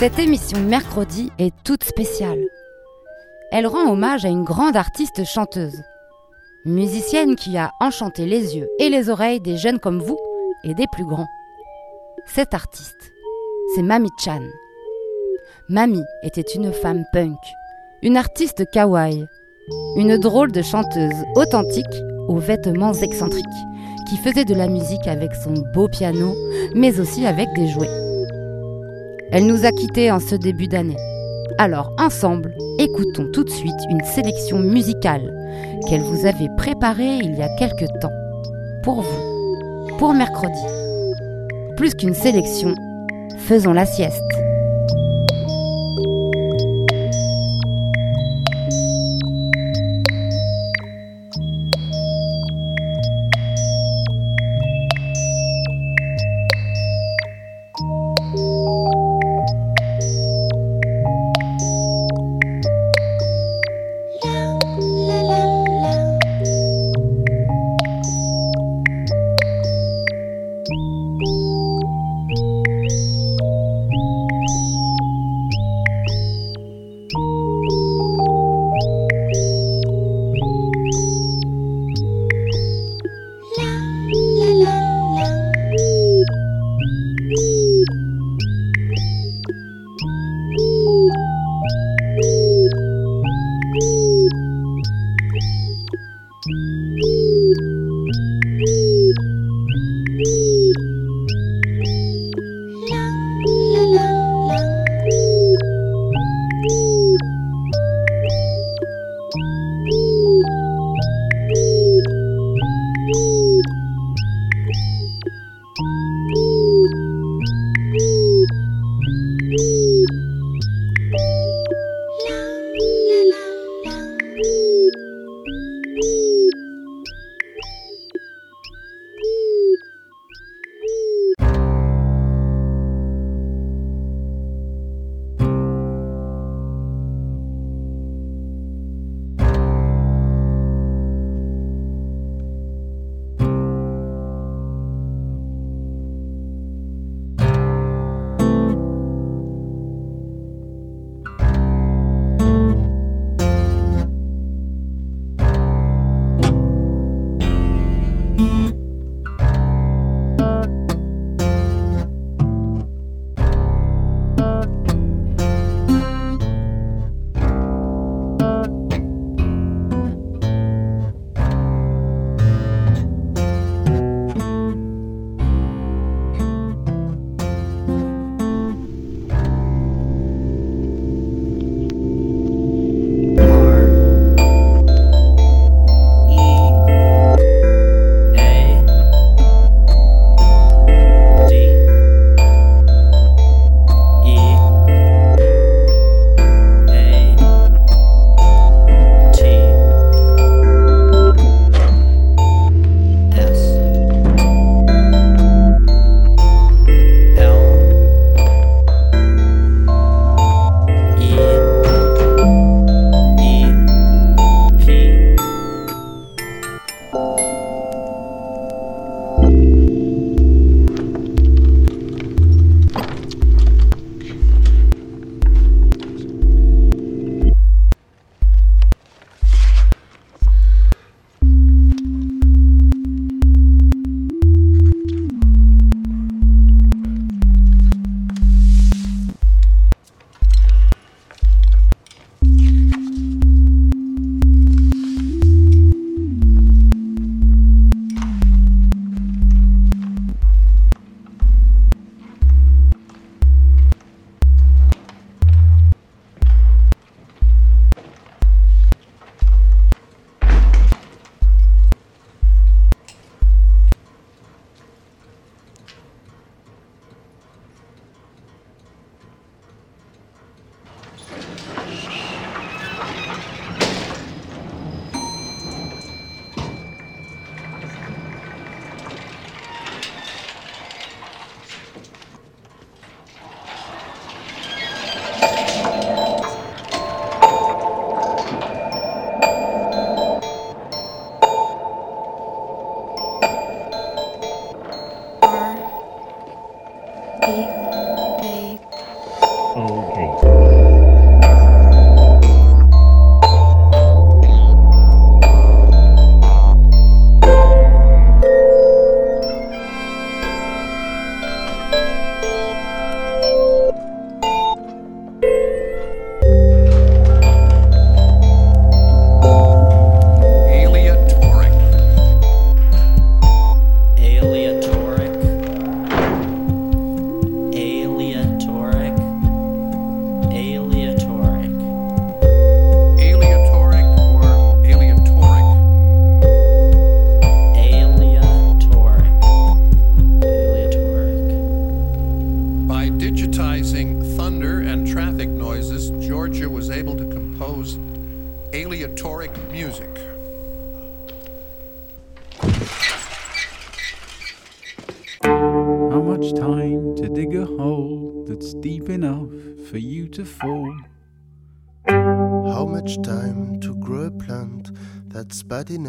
Cette émission mercredi est toute spéciale. Elle rend hommage à une grande artiste chanteuse, musicienne qui a enchanté les yeux et les oreilles des jeunes comme vous et des plus grands. Cette artiste, c'est Mami Chan. Mami était une femme punk, une artiste kawaii, une drôle de chanteuse authentique aux vêtements excentriques, qui faisait de la musique avec son beau piano, mais aussi avec des jouets. Elle nous a quittés en ce début d'année. Alors ensemble, écoutons tout de suite une sélection musicale qu'elle vous avait préparée il y a quelque temps. Pour vous, pour mercredi. Plus qu'une sélection, faisons la sieste.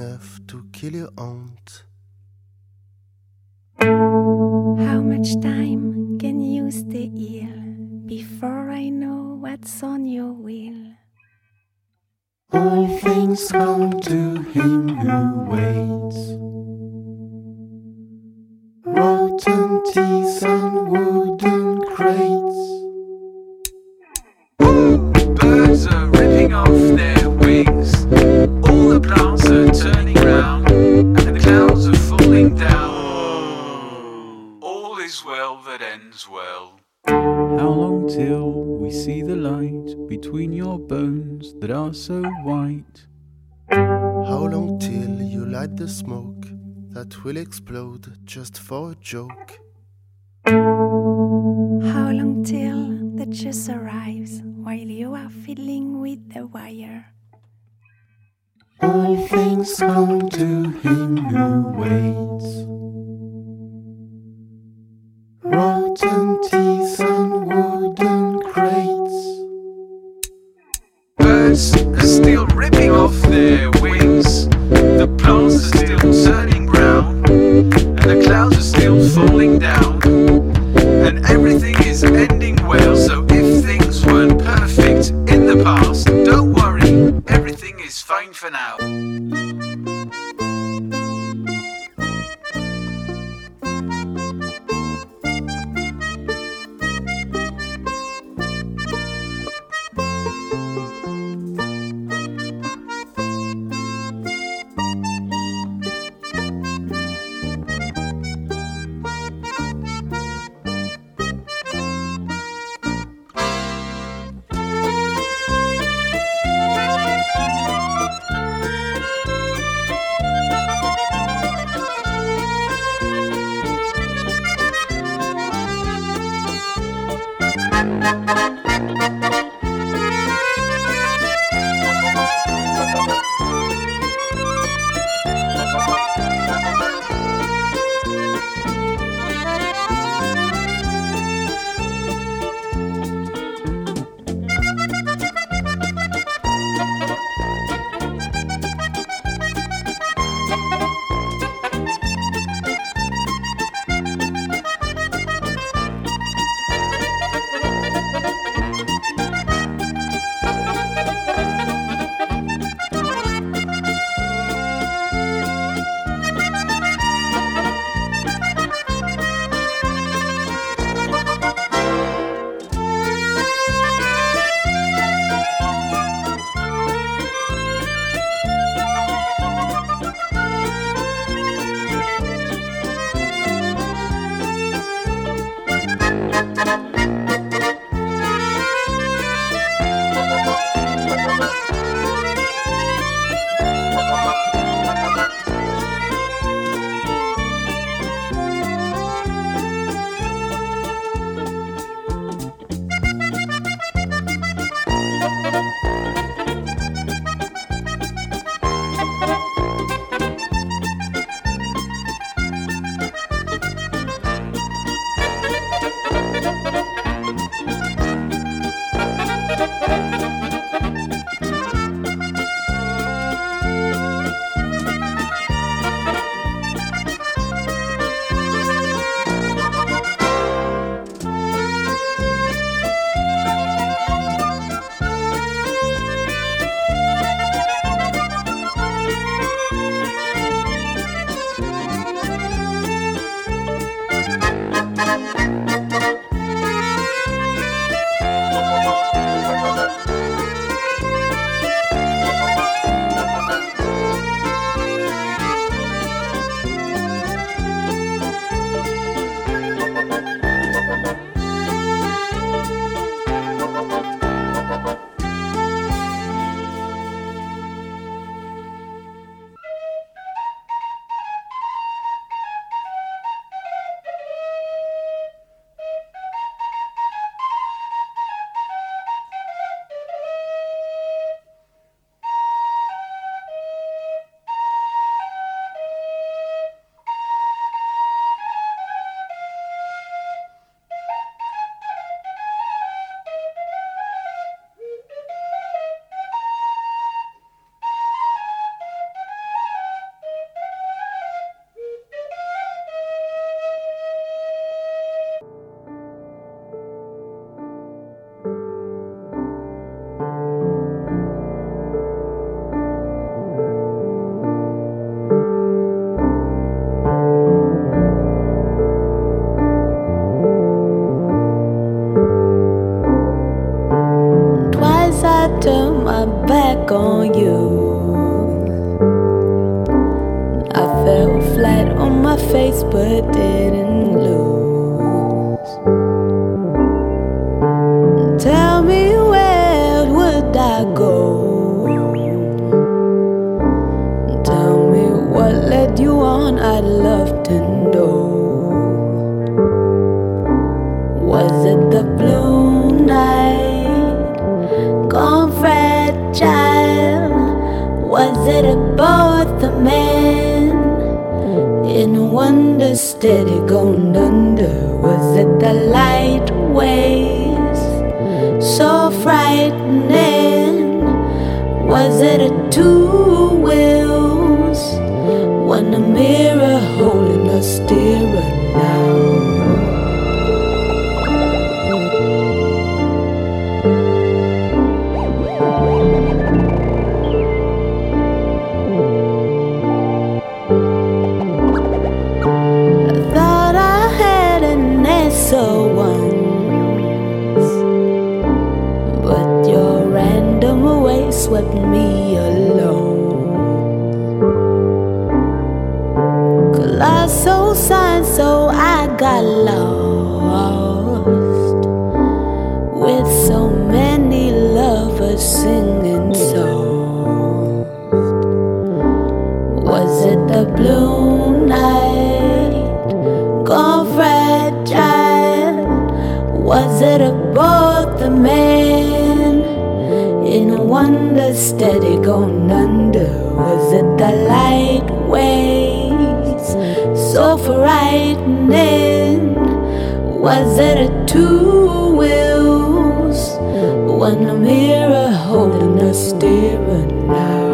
Enough to kill your aunt? How much time can you stay here before I know what's on your wheel? All things come to him who waits. Rotten teeth and wooden long till we see the light between your bones that are so white? How long till you light the smoke that will explode just for a joke? How long till the juice arrives while you are fiddling with the wire? All things come to him who waits. Rotten teeth Birds are still ripping off their wings. The plants are still turning brown. And the clouds are still falling down. And everything is ending well. So if things weren't perfect in the past, don't worry, everything is fine for now. Back on you. I fell flat on my face but didn't lose. Tell me where would I go? Tell me what led you on, I'd love to know. Was it the in wonder steady going under? Was it the light waves so frightening? Was it a two wheels? One a mirror wonder steady gone under? Was it the light waves so frightening? Was it a two wheels? One mirror holding a steering now.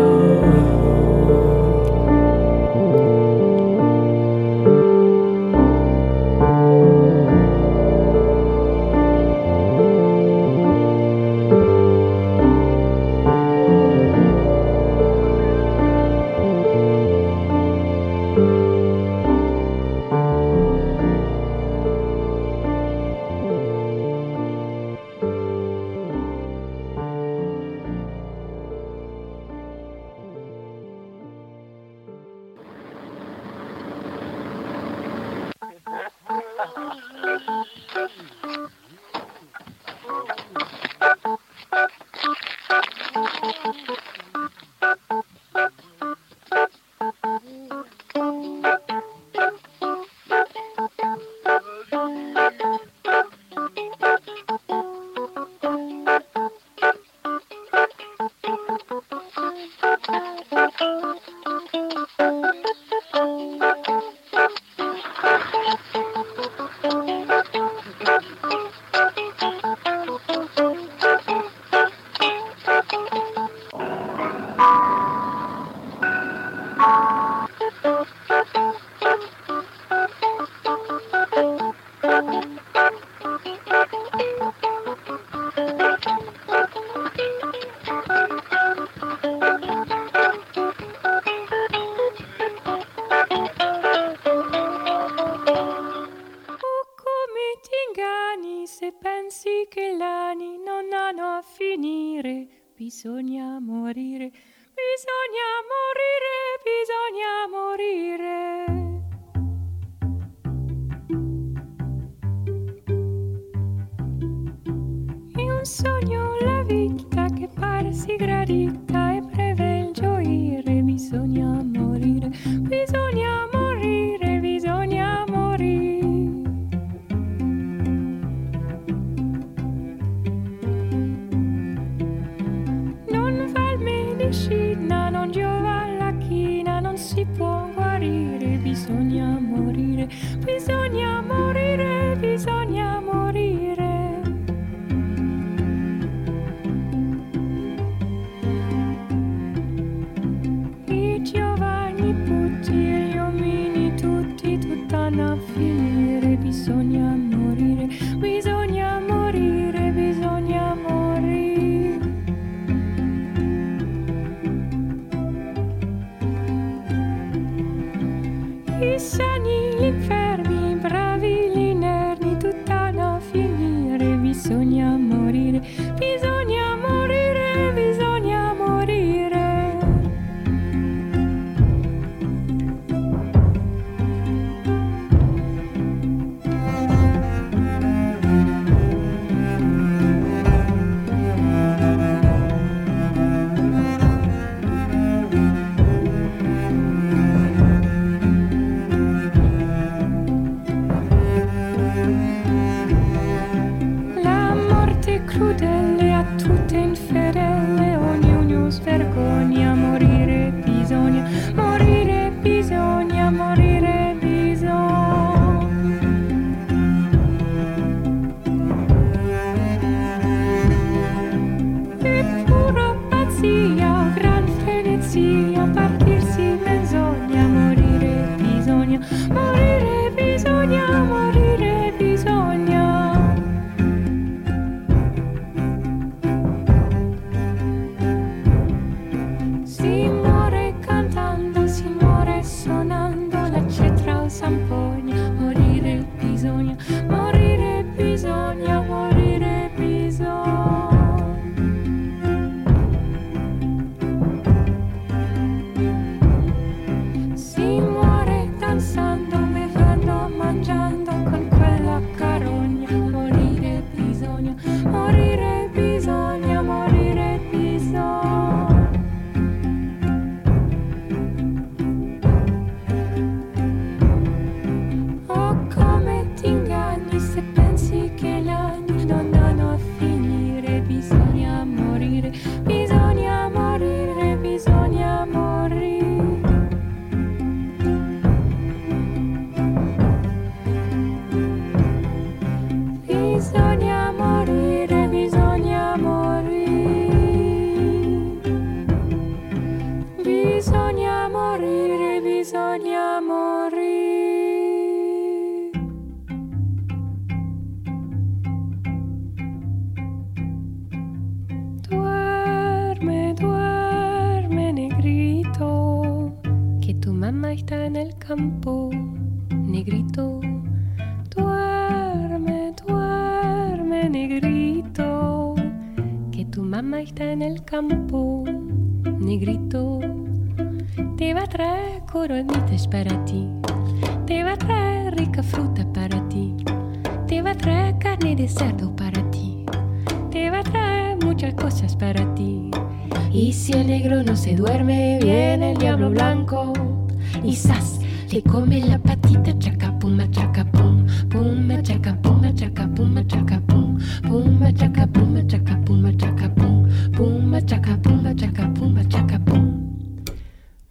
Puma, jacapuma, jacapum, puma, jacapum, jacapum, jacapum.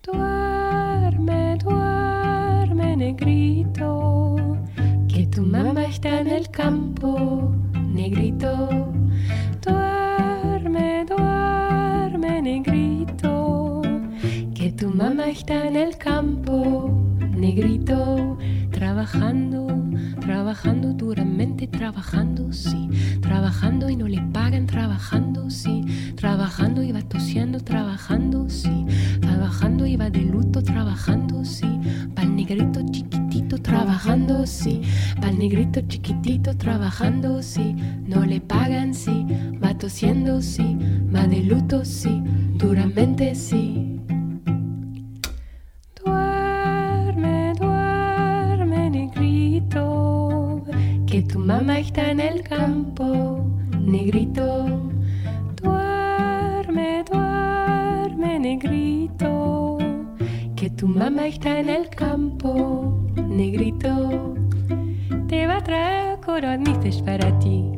Tu arme, tu arme negrito. Que tu mamá está en el campo, negrito. Tu arme, negrito. Que tu mamá está en el campo, negrito. Trabajando trabajando duramente, trabajando, sí, trabajando y no le pagan, trabajando, sí, trabajando y va tosiendo, trabajando, sí, trabajando y va de luto, trabajando, sí, pa'l negrito chiquitito, trabajando, sí, pa'l negrito chiquitito, trabajando, sí, no le pagan, sí, va tosiendo, sí, va de luto, sí, tu mamá está en el campo, negrito. Duerme, duerme, negrito, que tu mamá está en el campo, negrito. Te va a traer coronices para ti,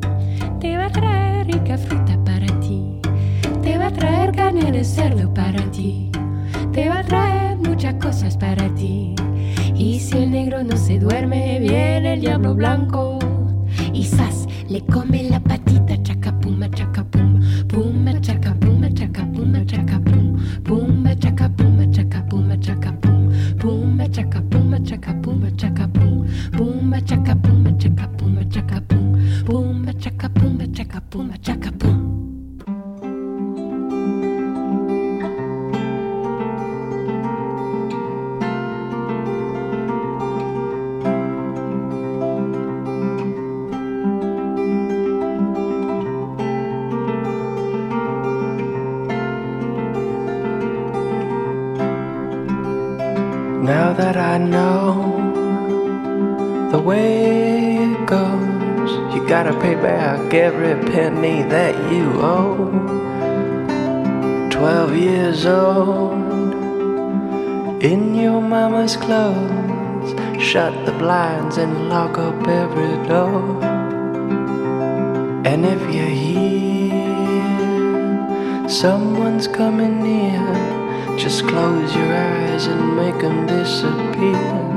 te va a traer rica fruta para ti, te va a traer carne de cerdo para ti, te va a traer muchas cosas para ti. Y si el negro no se duerme, viene el diablo blanco. Y zas, le come la patita, know the way it goes, you gotta pay back every penny that you owe. Twelve years old, in your mama's clothes, shut the blinds and lock up every door. And if you hear someone's coming near, just close your eyes and make them disappear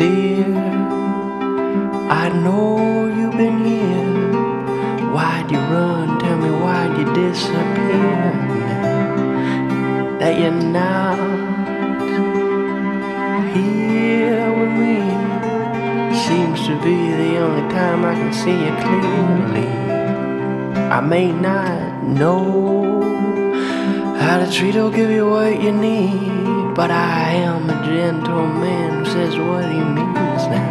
dear, I know you've been here. Why'd you run? Tell me why'd you disappear? That you're not here with me seems to be the only time I can see you clearly. I may not know how to treat or give you what you need, but I am a gentleman who says what he means now.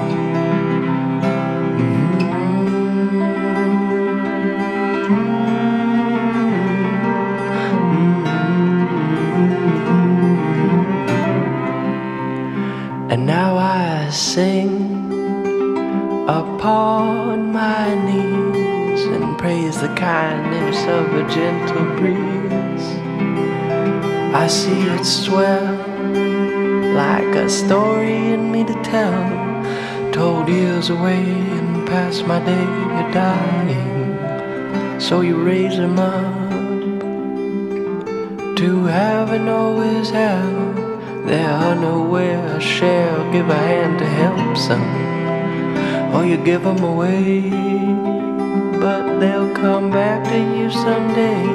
Mm-hmm. And now I sing upon my knees and praise the kindness of a gentle breeze. I see it swell like a story in me to tell, told years away and past my day of dying. So you raise them up to heaven is hell. They are nowhere, shall give a hand to help some or you give them away. But they'll come back to you someday.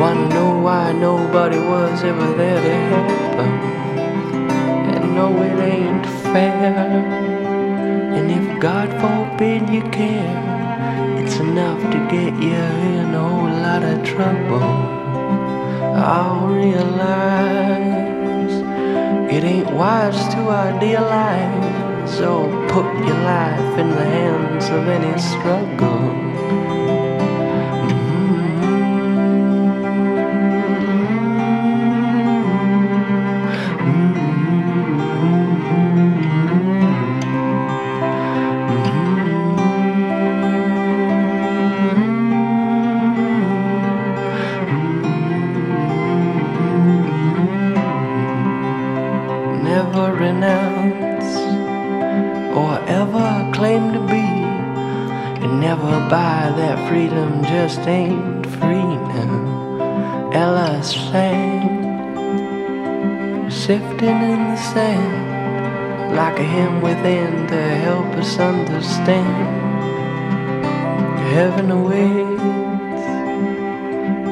Wanna know why nobody was ever there to help them. No, it ain't fair. And if God forbid you care, it's enough to get you in a whole lot of trouble. I'll realize it ain't wise to idealize so put your life in the hands of any struggle. Understand. Heaven awaits,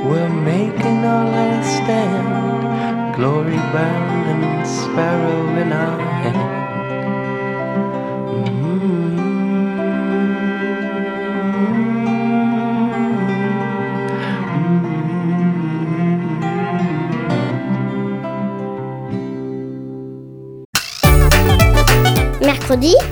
we're making our last stand, glory bound and sparrow in our hand. Mercredi. Mercredi.